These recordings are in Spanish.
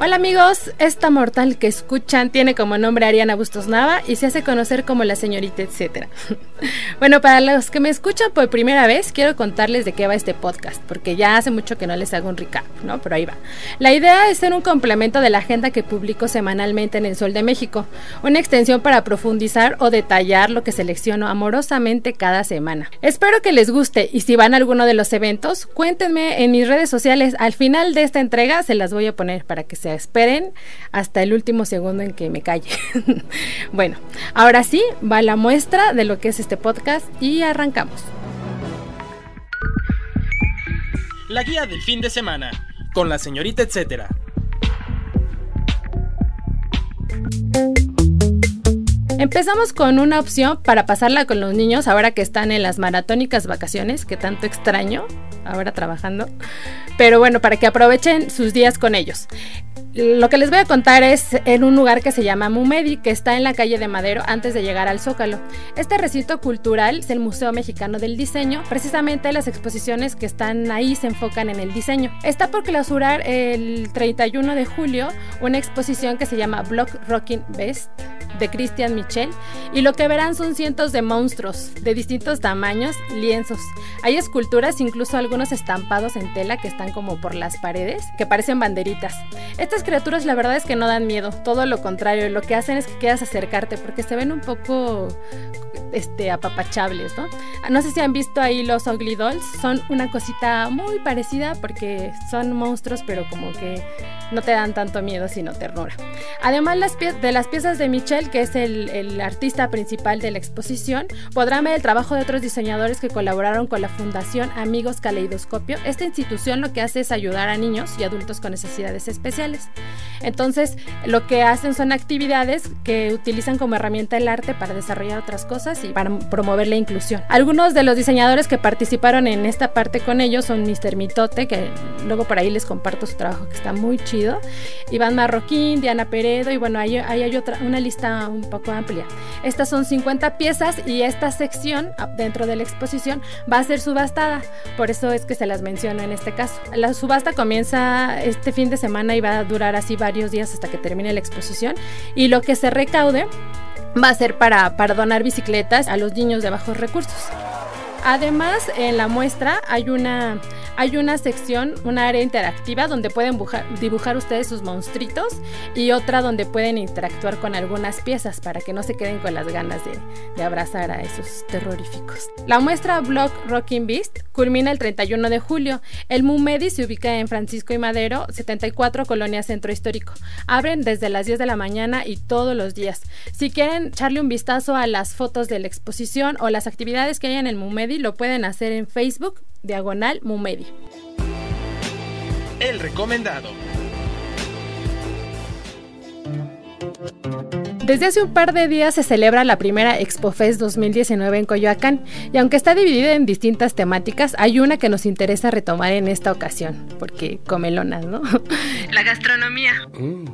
Hola amigos, esta mortal que escuchan tiene como nombre Ariana Bustos Nava y se hace conocer como la señorita etcétera. bueno, para los que me escuchan por primera vez, quiero contarles de qué va este podcast, porque ya hace mucho que no les hago un recap, ¿no? Pero ahí va. La idea es ser un complemento de la agenda que publico semanalmente en El Sol de México, una extensión para profundizar o detallar lo que selecciono amorosamente cada semana. Espero que les guste y si van a alguno de los eventos, cuéntenme en mis redes sociales. Al final de esta entrega se las voy a poner para que se esperen hasta el último segundo en que me calle. bueno, ahora sí, va la muestra de lo que es este podcast y arrancamos. La guía del fin de semana, con la señorita etcétera. Empezamos con una opción para pasarla con los niños ahora que están en las maratónicas vacaciones, que tanto extraño, ahora trabajando. Pero bueno, para que aprovechen sus días con ellos. Lo que les voy a contar es en un lugar que se llama Mumedi, que está en la calle de Madero antes de llegar al Zócalo. Este recinto cultural es el Museo Mexicano del Diseño. Precisamente las exposiciones que están ahí se enfocan en el diseño. Está por clausurar el 31 de julio una exposición que se llama Block Rocking Best de Christian Michel y lo que verán son cientos de monstruos de distintos tamaños, lienzos. Hay esculturas, incluso algunos estampados en tela que están como por las paredes, que parecen banderitas. Estas criaturas la verdad es que no dan miedo, todo lo contrario, lo que hacen es que quieras acercarte porque se ven un poco este, apapachables, ¿no? No sé si han visto ahí los Ugly Dolls, son una cosita muy parecida porque son monstruos, pero como que no te dan tanto miedo, sino ternura. Además las de las piezas de Que es el, el, artista principal de la exposición, podrán ver el trabajo de otros diseñadores que colaboraron con la Fundación Amigos Caleidoscopio. Esta institución lo que hace es ayudar a niños y adultos con necesidades especiales. Entonces, lo que hacen son actividades que utilizan como herramienta el arte para desarrollar otras cosas y para promover la inclusión. Algunos de los diseñadores que participaron en esta parte con ellos son Mr. Mitote, que luego por ahí les comparto su trabajo que está muy chido, Iván Marroquín, Diana Peredo y bueno, ahí, hay otra, una lista un poco amplia. Estas son 50 piezas y esta sección ah, dentro de la exposición va a ser subastada, por eso es que se las menciono en este caso. La subasta comienza este fin de semana y va a durar así varios días hasta que termine la exposición y lo que se recaude va a ser para, para donar bicicletas a los niños de bajos recursos. Además, en la muestra hay una, hay una sección, una área interactiva donde pueden dibujar, ustedes sus monstruitos y otra donde pueden interactuar con algunas piezas para que no se queden con las ganas de, de abrazar a esos terroríficos. La muestra Block Rocking Beast culmina el 31 de julio. El MUMEDI se ubica en Francisco y Madero, 74 Colonia Centro Histórico. Abren desde las 10 de la mañana y todos los días. Si quieren echarle un vistazo a las fotos de la exposición o las actividades que hay en el MUMEDI, lo pueden hacer en Facebook, diagonal MUMEDI. El recomendado. Desde hace un par de días se celebra la primera ExpoFest 2019 en Coyoacán y aunque está dividida en distintas temáticas, hay una que nos interesa retomar en esta ocasión, porque comelonas, ¿no? La gastronomía. Mm,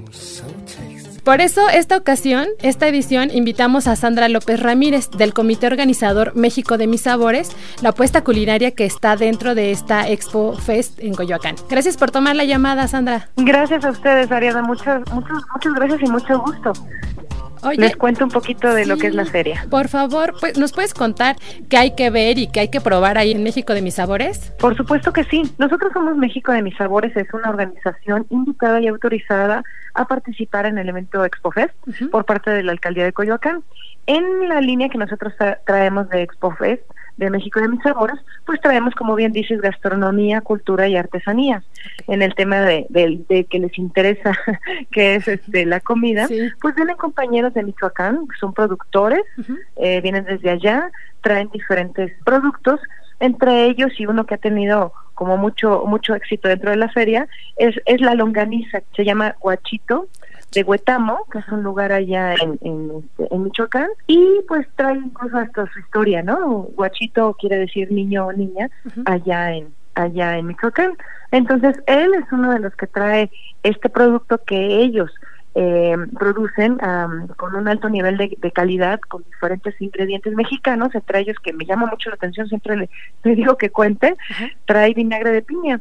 Por eso, esta ocasión, esta edición, invitamos a Sandra López Ramírez del comité organizador México de Mis Sabores, la apuesta culinaria que está dentro de esta Expo Fest en Coyoacán. Gracias por tomar la llamada, Sandra. Gracias a ustedes, Ariana. Muchas, muchas, muchas gracias y mucho gusto. Les cuento un poquito de lo que es la feria. Por favor, pues, ¿nos puedes contar qué hay que ver y qué hay que probar ahí en México de Mis Sabores? Por supuesto que sí. Nosotros somos México de Mis Sabores, es una organización invitada y autorizada a participar en el evento ExpoFest por parte de la Alcaldía de Coyoacán. En la línea que nosotros traemos de ExpoFest, de México de mis sabores, pues traemos, como bien dices, gastronomía, cultura y artesanía. En el tema de, de, que les interesa, que es este la comida, pues vienen compañeros de Michoacán, que son productores, eh, vienen desde allá, traen diferentes productos Entre ellos y uno que ha tenido como mucho mucho éxito dentro de la feria es, es la longaniza, se llama Guachito de Huetamo, que es un lugar allá en, en, este, Michoacán, y pues trae incluso hasta su historia, ¿no? Guachito quiere decir niño o niña, allá en allá en Michoacán. Entonces, él es uno de los que trae este producto que ellos eh, producen con un alto nivel de, calidad, con diferentes ingredientes mexicanos, entre ellos que me llama mucho la atención, siempre le, digo que cuente, trae vinagre de piña.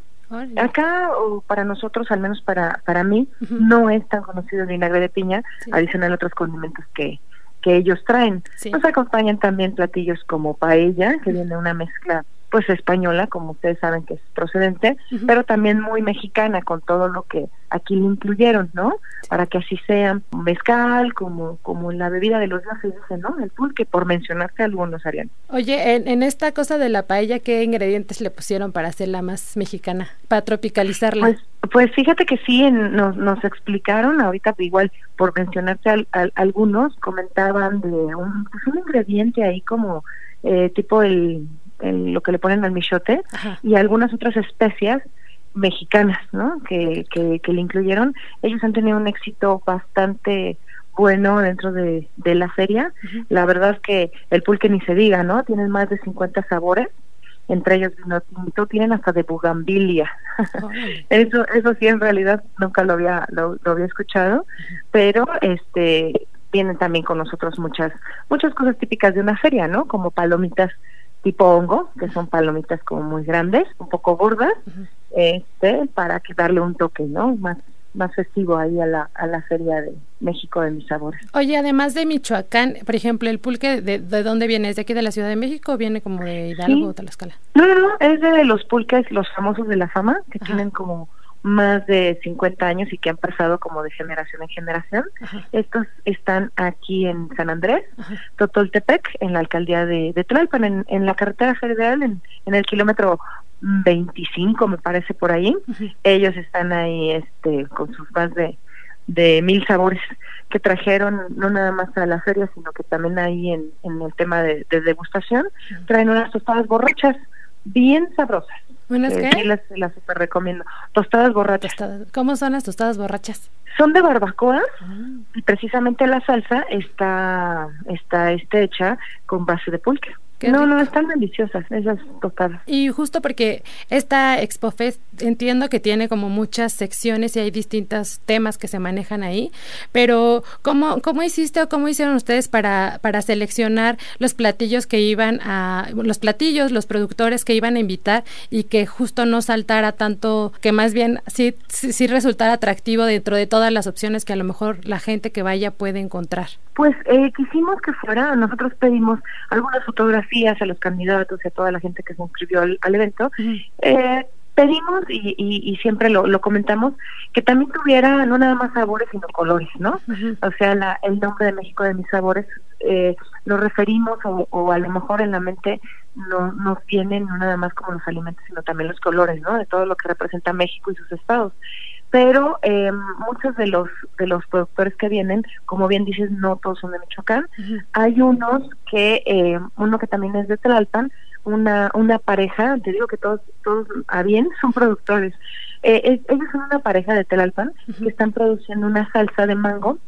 Acá, o para nosotros, al menos para, para mí, no es tan conocido el vinagre de piña, adicional a otros condimentos que, que ellos traen. Nos acompañan también platillos como paella, que viene una mezcla pues española, como ustedes saben que es procedente, pero también muy mexicana con todo lo que aquí le incluyeron, ¿no? Para que así sea mezcal, como como la bebida de los dioses, ¿no? El pulque, por mencionarte algunos, Ariane. Oye, en, en, esta cosa de la paella, ¿qué ingredientes le pusieron para hacerla más mexicana, para tropicalizarla? Pues, pues fíjate que sí, nos, nos explicaron, ahorita igual por mencionarte al, algunos, comentaban de un, pues un ingrediente ahí como eh, tipo el lo que le ponen al michote y algunas otras especias mexicanas, ¿no? Que, que, le incluyeron. Ellos han tenido un éxito bastante bueno dentro de, de la feria. La verdad es que el pulque ni se diga, ¿no? Tienen más de 50 sabores, entre ellos vino tinto, tienen hasta de bugambilia. eso eso sí en realidad nunca lo había lo, lo había escuchado, pero este vienen también con nosotros muchas muchas cosas típicas de una feria, ¿no? Como palomitas tipo hongo, que son palomitas como muy grandes, un poco gordas, este, para que darle un toque, ¿no? Más más festivo ahí a la, a la Feria de México de mis sabores. Oye, además de Michoacán, por ejemplo, el pulque, ¿de, de dónde viene? ¿Es de aquí de la Ciudad de México o viene como de Hidalgo o Tlaxcala? No, no, no, es de los pulques, los famosos de la fama, que tienen como más de 50 años y que han pasado como de generación en generación. Estos están aquí en San Andrés, Totoltepec, en la alcaldía de, de Tlalpan, en, en, la carretera federal, en, en el kilómetro 25, me parece por ahí. Ellos están ahí este con sus más de, de mil sabores que trajeron no nada más a la feria, sino que también ahí en, en el tema de, de degustación, traen unas tostadas borrachas bien sabrosas ¿Unas eh, qué? las, las super recomiendo. Tostadas borrachas. ¿Cómo son las tostadas borrachas? Son de barbacoa ah. y precisamente la salsa está, está, está hecha con base de pulque no, no, están deliciosas esas tostadas. Y justo porque esta Expo Fest entiendo que tiene como muchas secciones y hay distintos temas que se manejan ahí, pero ¿cómo, cómo hiciste o cómo hicieron ustedes para, para seleccionar los platillos que iban a, los platillos, los productores que iban a invitar y que justo no saltara tanto, que más bien sí, sí, sí resultara atractivo dentro de todas las opciones que a lo mejor la gente que vaya puede encontrar? Pues eh, quisimos que fuera, nosotros pedimos algunas fotografías a los candidatos y a toda la gente que se inscribió al, evento. eh, pedimos y, y, siempre lo, lo, comentamos que también tuviera no nada más sabores sino colores, ¿no? O sea, la, el nombre de México de mis sabores eh, lo referimos o, o, a lo mejor en la mente no nos vienen no nada más como los alimentos sino también los colores, ¿no? De todo lo que representa México y sus estados pero eh, muchos de los de los productores que vienen, como bien dices, no todos son de Michoacán. Hay unos que, eh, uno que también es de Tlalpan, una una pareja, te digo que todos todos a bien son productores. Eh, ellos son una pareja de Tlalpan que están produciendo una salsa de mango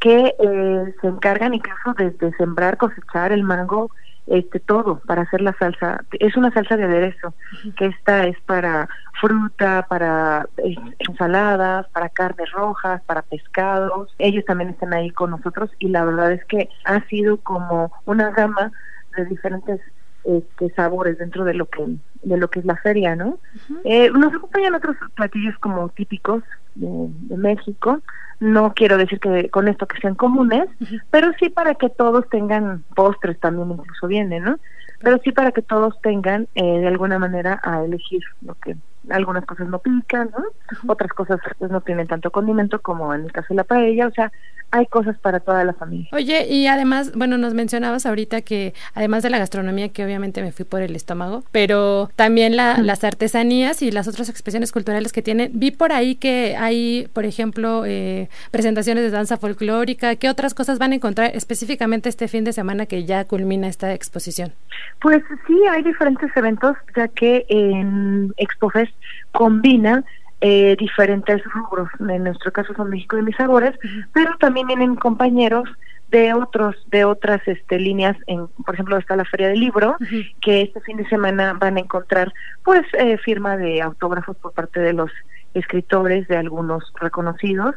que eh, se encargan incluso de, de sembrar, cosechar el mango este todo para hacer la salsa. Es una salsa de aderezo que esta es para fruta para eh, ensaladas para carnes rojas para pescados. Ellos también están ahí con nosotros y la verdad es que ha sido como una gama de diferentes este, sabores dentro de lo que de lo que es la feria no eh, nos acompañan otros platillos como típicos de, de México. No quiero decir que con esto que sean comunes, pero sí para que todos tengan postres también incluso viene, ¿no? Pero sí para que todos tengan eh, de alguna manera a elegir lo que algunas cosas no pican, ¿no? Otras cosas pues no tienen tanto condimento como en el caso de la paella, o sea, hay cosas para toda la familia. Oye, y además, bueno, nos mencionabas ahorita que además de la gastronomía, que obviamente me fui por el estómago, pero también las artesanías y las otras expresiones culturales que tienen. Vi por ahí que hay, por ejemplo, eh, presentaciones de danza folclórica. ¿Qué otras cosas van a encontrar específicamente este fin de semana que ya culmina esta exposición? Pues sí, hay diferentes eventos, ya que en ExpoFest combina eh, diferentes rubros. En nuestro caso son México de mis sabores, pero también vienen compañeros de otros de otras este líneas en por ejemplo está la feria del libro que este fin de semana van a encontrar pues eh, firma de autógrafos por parte de los escritores de algunos reconocidos.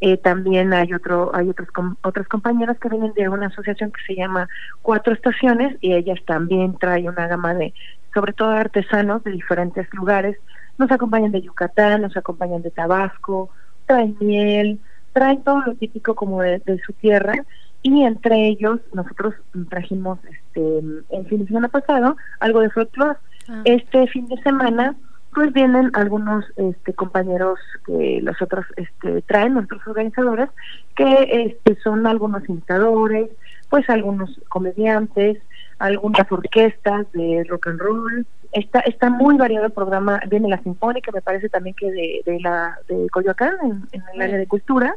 Eh, también hay otro hay otros otras compañeras que vienen de una asociación que se llama Cuatro Estaciones y ellas también traen una gama de sobre todo artesanos de diferentes lugares nos acompañan de Yucatán, nos acompañan de Tabasco, traen miel, traen todo lo típico como de, su tierra y entre ellos nosotros trajimos este el fin de semana pasado algo de folclore. Ah. Este fin de semana pues vienen algunos este compañeros que los otros este traen nuestros organizadores que este son algunos imitadores, pues algunos comediantes, algunas orquestas de rock and roll, Está, está muy variado el programa, viene la Sinfónica, me parece también que de, de la de Coyoacán, en, el área de cultura.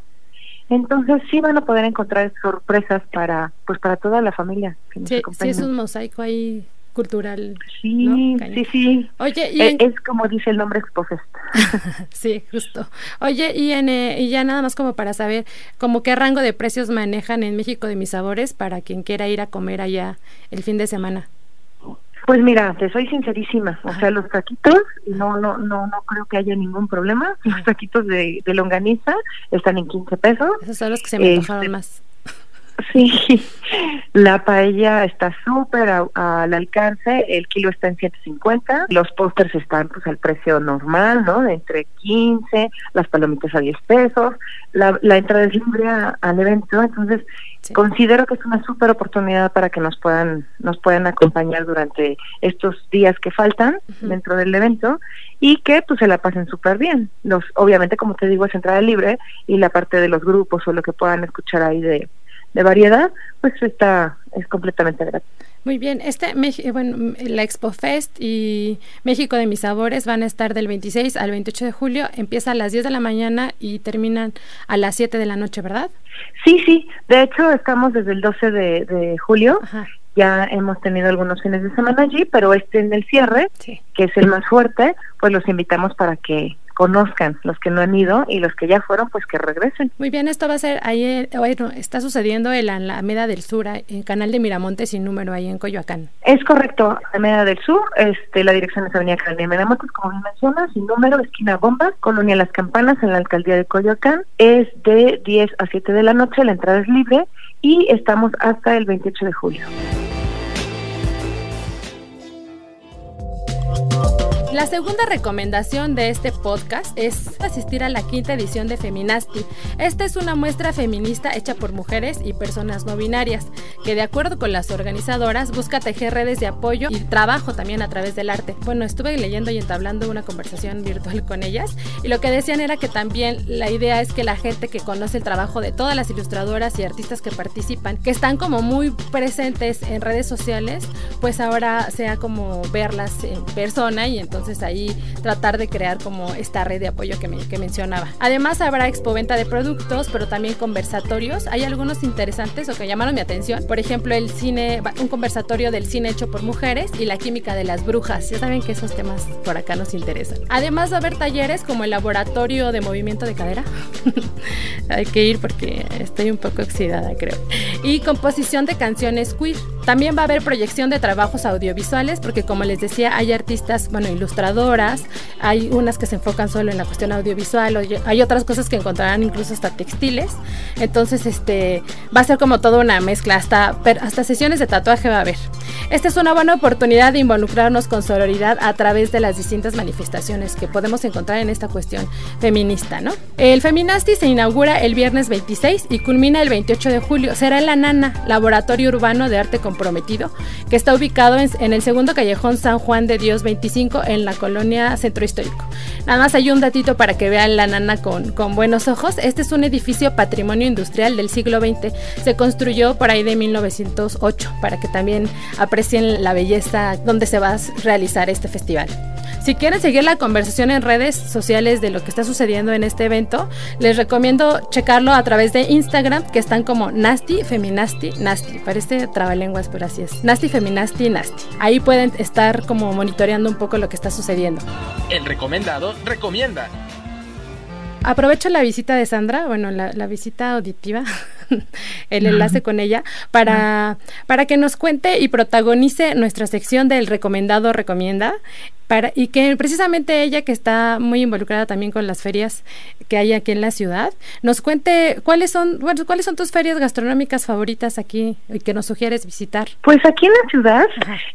Entonces sí van a poder encontrar sorpresas para pues para toda la familia. sí, sí, es un mosaico ahí cultural. Sí, sí, sí. Oye, y es, como dice el nombre Expofest. sí, justo. Oye, y, en, eh, y ya nada más como para saber, como qué rango de precios manejan en México de mis sabores para quien quiera ir a comer allá el fin de semana. Pues mira, te soy sincerísima, o sea, los taquitos, no, no, no, no creo que haya ningún problema. Los taquitos de, de longaniza están en 15 pesos. Esos son los que se me antojaron este, más. Sí, la paella está súper al alcance, el kilo está en 150, los pósters están pues al precio normal, ¿no? De entre 15, las palomitas a 10 pesos, la, la entrada es libre al evento, entonces considero que es una súper oportunidad para que nos puedan nos puedan acompañar durante estos días que faltan dentro del evento y que pues se la pasen súper bien. Los obviamente como te digo es entrada libre y la parte de los grupos o lo que puedan escuchar ahí de de variedad, pues está es completamente gratis. Muy bien, este eh, bueno, la Expo Fest y México de mis sabores van a estar del 26 al 28 de julio, empieza a las 10 de la mañana y terminan a las 7 de la noche, ¿verdad? Sí, sí, de hecho estamos desde el 12 de, julio. Ya hemos tenido algunos fines de semana allí, pero este en el cierre, que es el más fuerte, pues los invitamos para que conozcan, los que no han ido y los que ya fueron, pues que regresen. Muy bien, esto va a ser ahí, eh, bueno, está sucediendo en la Alameda del Sur, en Canal de Miramonte sin número ahí en Coyoacán. Es correcto, Alameda del Sur, este, la dirección es Avenida Canal de Miramontes, como bien mencionas, sin número, esquina Bombas, Colonia Las Campanas, en la alcaldía de Coyoacán, es de 10 a 7 de la noche, la entrada es libre y estamos hasta el 28 de julio. La segunda recomendación de este podcast es asistir a la quinta edición de Feminasti. Esta es una muestra feminista hecha por mujeres y personas no binarias, que de acuerdo con las organizadoras busca tejer redes de apoyo y trabajo también a través del arte. Bueno, estuve leyendo y entablando una conversación virtual con ellas y lo que decían era que también la idea es que la gente que conoce el trabajo de todas las ilustradoras y artistas que participan, que están como muy presentes en redes sociales, pues ahora sea como verlas en persona y entonces entonces ahí tratar de crear como esta red de apoyo que, me, que mencionaba. Además habrá expoventa de productos, pero también conversatorios. Hay algunos interesantes o que llamaron mi atención. Por ejemplo, el cine, un conversatorio del cine hecho por mujeres y la química de las brujas. Ya saben que esos temas por acá nos interesan. Además va a haber talleres como el laboratorio de movimiento de cadera. Hay que ir porque estoy un poco oxidada, creo. Y composición de canciones queer. También va a haber proyección de trabajos audiovisuales porque como les decía, hay artistas, bueno, ilustradoras, hay unas que se enfocan solo en la cuestión audiovisual, hay otras cosas que encontrarán incluso hasta textiles. Entonces, este va a ser como toda una mezcla, hasta hasta sesiones de tatuaje va a haber. Esta es una buena oportunidad de involucrarnos con sororidad a través de las distintas manifestaciones que podemos encontrar en esta cuestión feminista, ¿no? El Feminasti se inaugura el viernes 26 y culmina el 28 de julio. Será La Nana, Laboratorio Urbano de Arte Comprometido, que está ubicado en, el segundo callejón San Juan de Dios 25 en la colonia Centro Histórico. Nada más hay un datito para que vean La Nana con, con buenos ojos. Este es un edificio patrimonio industrial del siglo XX. Se construyó por ahí de 1908 para que también aprecien la belleza donde se va a realizar este festival. Si quieren seguir la conversación en redes sociales de lo que está sucediendo en este evento, les recomiendo checarlo a través de Instagram, que están como Nasty Feminasti Nasty. Parece trabalenguas, pero así es. Nasty Feminasti Nasty. Ahí pueden estar como monitoreando un poco lo que está sucediendo. El recomendado recomienda. Aprovecho la visita de Sandra, bueno, la, la visita auditiva el enlace con ella, para, para que nos cuente y protagonice nuestra sección del recomendado recomienda. Para, y que precisamente ella que está muy involucrada también con las ferias que hay aquí en la ciudad, nos cuente cuáles son, bueno, cuáles son tus ferias gastronómicas favoritas aquí y que nos sugieres visitar. Pues aquí en la ciudad,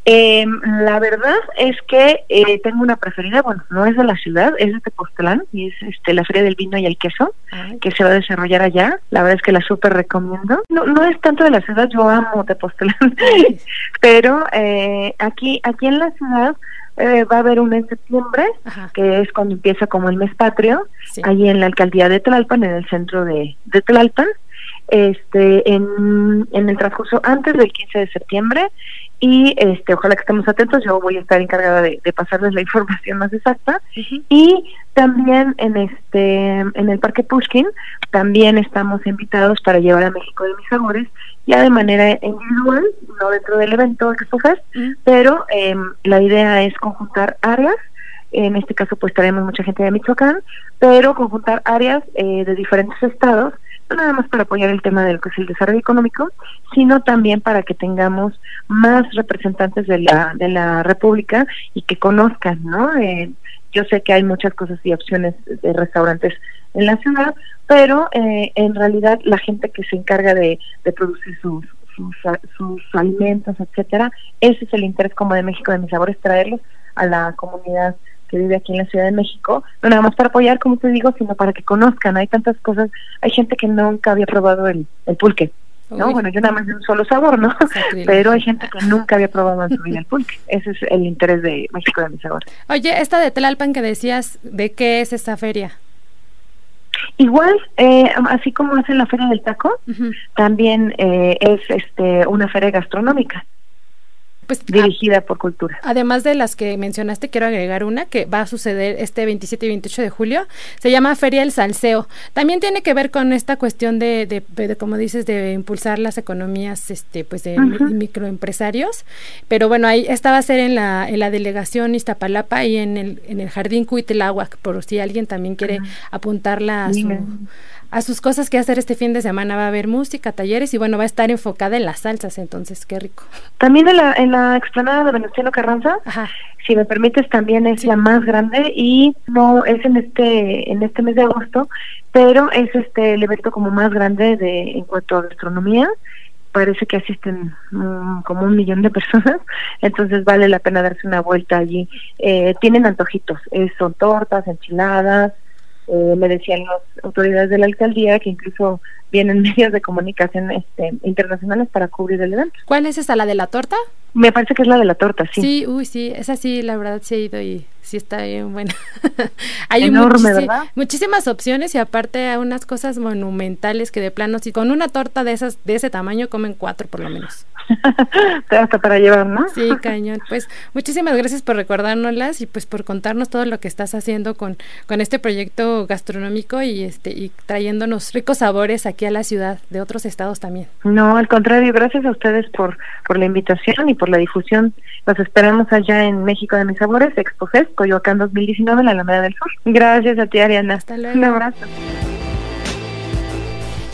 eh, la verdad es que eh, tengo una preferida, bueno, no es de la ciudad, es de Tepoztlán y es este, la Feria del Vino y el Queso, que se va a desarrollar allá. La verdad es que la súper recomiendo. No, no es tanto de la ciudad, yo amo Tepoztlán, pero eh, aquí, aquí en la ciudad eh, va a haber una en septiembre, que es cuando empieza como el mes patrio, allí en la alcaldía de Tlalpan, en el centro de, de Tlalpan, este, en, en el transcurso antes del 15 de septiembre y este ojalá que estemos atentos. Yo voy a estar encargada de, pasarles la información más exacta. Y también en este en el parque Pushkin también estamos invitados para llevar a México de mis sabores ya de manera individual no dentro del evento Expo Fest pero eh, la idea es conjuntar áreas. En este caso pues traemos mucha gente de Michoacán pero conjuntar áreas eh, de diferentes estados no nada más para apoyar el tema del que es el desarrollo económico, sino también para que tengamos más representantes de la de la República y que conozcan, ¿no? Eh, yo sé que hay muchas cosas y opciones de restaurantes en la ciudad, pero eh, en realidad la gente que se encarga de, de producir sus, sus, sus alimentos, etcétera, ese es el interés como de México de mis sabores, traerlos a la comunidad que vive aquí en la Ciudad de México, no nada más para apoyar, como te digo, sino para que conozcan. Hay tantas cosas, hay gente que nunca había probado el, el pulque. ¿no? Bueno, yo nada más de un solo sabor, ¿no? Pero hay gente que nunca había probado en su vida el pulque. Ese es el interés de México de mi sabor. Oye, esta de Tlalpan que decías, ¿de qué es esta feria? Igual, eh, así como hacen la feria del taco, también eh, es este una feria gastronómica. Pues, dirigida por cultura. Además de las que mencionaste, quiero agregar una que va a suceder este 27 y 28 de julio. Se llama Feria del Salseo. También tiene que ver con esta cuestión de, de, como dices, de impulsar las economías este, pues de microempresarios. Pero bueno, ahí esta va a ser en la, en la delegación Iztapalapa y en el, en el Jardín Cuitláhuac, por si alguien también quiere apuntarla a su a sus cosas que hacer este fin de semana. Va a haber música, talleres y bueno, va a estar enfocada en las salsas, entonces qué rico. También en la, en la explanada de Venustiano Carranza, si me permites, también es la más grande y no es en este en este mes de agosto, pero es este el evento como más grande de en cuanto a gastronomía parece que asisten mm, como un millón de personas, entonces vale la pena darse una vuelta allí. Eh, tienen antojitos, eh, son tortas, enchiladas, eh, me decían las autoridades de la alcaldía que incluso vienen medios de comunicación este, internacionales para cubrir el evento. ¿Cuál es esa, la de la torta? Me parece que es la de la torta, sí. Sí, uy, sí, esa sí, la verdad sí he ido y sí está bien buena. Hay Enorme, ¿verdad? muchísimas opciones y aparte hay unas cosas monumentales que de plano, si con una torta de esas de ese tamaño comen cuatro por lo menos. Hasta para llevar, ¿no? Sí, cañón. Pues muchísimas gracias por recordárnoslas y pues por contarnos todo lo que estás haciendo con, con este proyecto gastronómico y este y trayéndonos ricos sabores aquí a la ciudad de otros estados también. No, al contrario, gracias a ustedes por, por la invitación y por la difusión. Los esperamos allá en México de Mis Sabores, Expo Fest, Coyoacán 2019, en la Alameda del Sur. Gracias a ti, Ariana. Hasta luego. Un abrazo.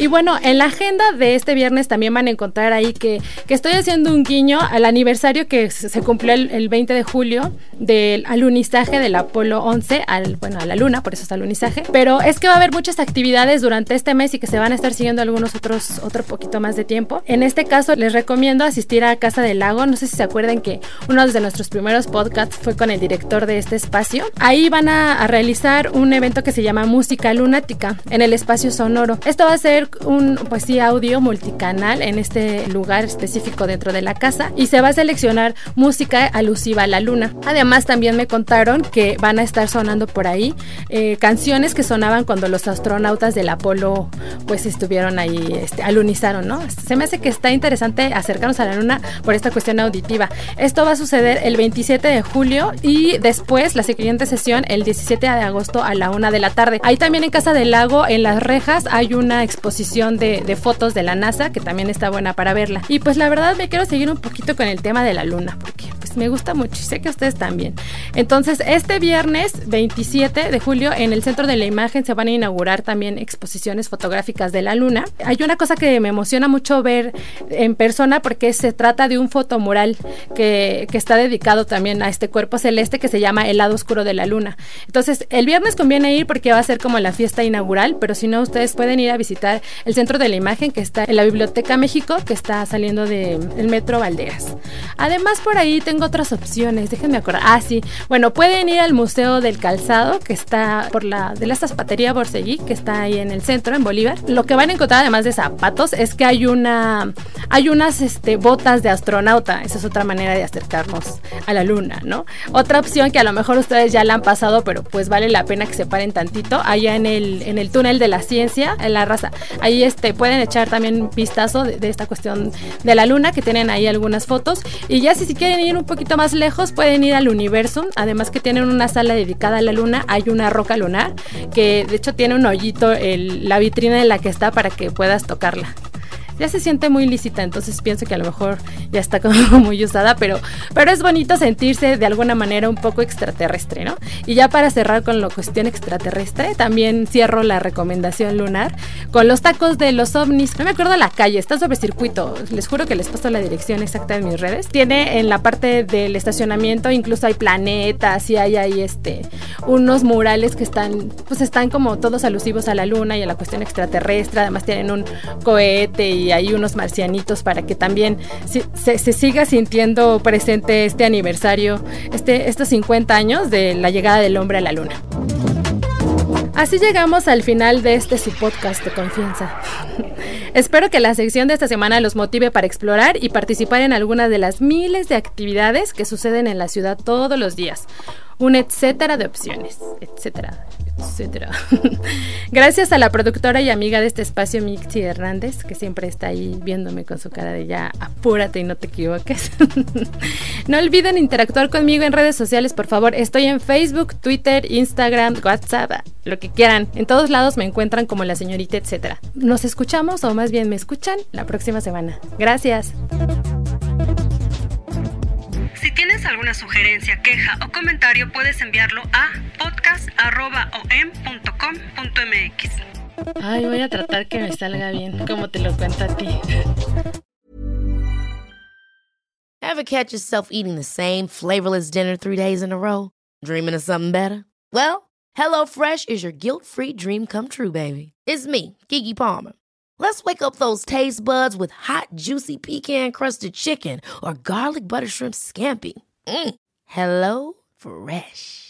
Y bueno, en la agenda de este viernes también van a encontrar ahí que, que estoy haciendo un guiño al aniversario que se cumplió el, 20 de julio del alunizaje del Apolo 11, al, bueno, a la luna, por eso está alunizaje. Pero es que va a haber muchas actividades durante este mes y que se van a estar siguiendo algunos otros, otro poquito más de tiempo. En este caso, les recomiendo asistir a Casa del Lago. No sé si se acuerdan que uno de nuestros primeros podcasts fue con el director de este espacio. Ahí van a, a realizar un evento que se llama Música Lunática en el espacio sonoro. Esto va a ser un, pues sí, audio multicanal en este lugar específico dentro de la casa y se va a seleccionar música alusiva a la luna. Además, también me contaron que van a estar sonando por ahí eh, canciones que sonaban cuando los astronautas del Apolo pues estuvieron ahí, este, alunizaron, ¿no? Se me hace que está interesante acercarnos a la luna por esta cuestión auditiva. Esto va a suceder el 27 de julio y después la siguiente sesión el 17 de agosto a la una de la tarde. Ahí también en Casa del Lago, en las rejas, hay una exposición de, de fotos de la NASA que también está buena para verla. Y pues la verdad me quiero seguir un poquito con el tema de la luna, porque me gusta mucho y sé que ustedes también. Entonces, este viernes 27 de julio en el Centro de la Imagen se van a inaugurar también exposiciones fotográficas de la luna. Hay una cosa que me emociona mucho ver en persona porque se trata de un fotomural que, que está dedicado también a este cuerpo celeste que se llama El lado oscuro de la luna. Entonces, el viernes conviene ir porque va a ser como la fiesta inaugural, pero si no, ustedes pueden ir a visitar el Centro de la Imagen que está en la Biblioteca México, que está saliendo del Metro Valderas. Además, por ahí tengo otras opciones, déjenme acordar. Ah, sí. Bueno, pueden ir al Museo del Calzado, que está por la de la zapatería Borseguí, que está ahí en el centro, en Bolívar. Lo que van a encontrar, además de zapatos, es que hay una hay unas este, botas de astronauta. Esa es otra manera de acercarnos a la luna, ¿no? Otra opción que a lo mejor ustedes ya la han pasado, pero pues vale la pena que se paren tantito, allá en el, en el túnel de la ciencia, en la raza. Ahí este, pueden echar también un vistazo de, de esta cuestión de la luna, que tienen ahí algunas fotos. Y ya si, si quieren ir un poquito más lejos, pueden ir al Universum. Además que tienen una sala dedicada a la luna. Hay una roca lunar que de hecho tiene un hoyito el, la vitrina en la que está para que puedas tocarla ya se siente muy lícita, entonces pienso que a lo mejor ya está como muy usada, pero, pero es bonito sentirse de alguna manera un poco extraterrestre, ¿no? Y ya para cerrar con la cuestión extraterrestre, también cierro la recomendación lunar con los tacos de los ovnis. No me acuerdo la calle, está sobre circuito, les juro que les paso la dirección exacta de mis redes. Tiene en la parte del estacionamiento, incluso hay planetas y hay ahí este, unos murales que están, pues están como todos alusivos a la luna y a la cuestión extraterrestre, además tienen un cohete y hay unos marcianitos para que también se, siga sintiendo presente este aniversario, este, estos 50 años de la llegada del hombre a la luna. Así llegamos al final de este su podcast de confianza. Espero que la sección de esta semana los motive para explorar y participar en algunas de las miles de actividades que suceden en la ciudad todos los días. Un etcétera de opciones, etcétera, Gracias a la productora y amiga de este espacio, Mixi Hernández, que siempre está ahí viéndome con su cara de ya apúrate y no te equivoques. no olviden interactuar conmigo en redes sociales, por favor. Estoy en Facebook, Twitter, Instagram, WhatsApp, lo que quieran. En todos lados me encuentran como la señorita, etcétera. Nos escuchamos, o más bien me escuchan, la próxima semana. Gracias. Si tienes alguna sugerencia, queja o comentario, puedes enviarlo a podcast.om.com.mx. Ay, voy a tratar que me salga bien, como te lo cuento a ti. Ever catch yourself eating the same flavorless dinner three days in a row? Dreaming of something better? Well, HelloFresh is your guilt-free dream come true, baby. It's me, Kiki Palmer. Let's wake up those taste buds with hot, juicy pecan crusted chicken or garlic butter shrimp scampi. Mm. Hello Fresh.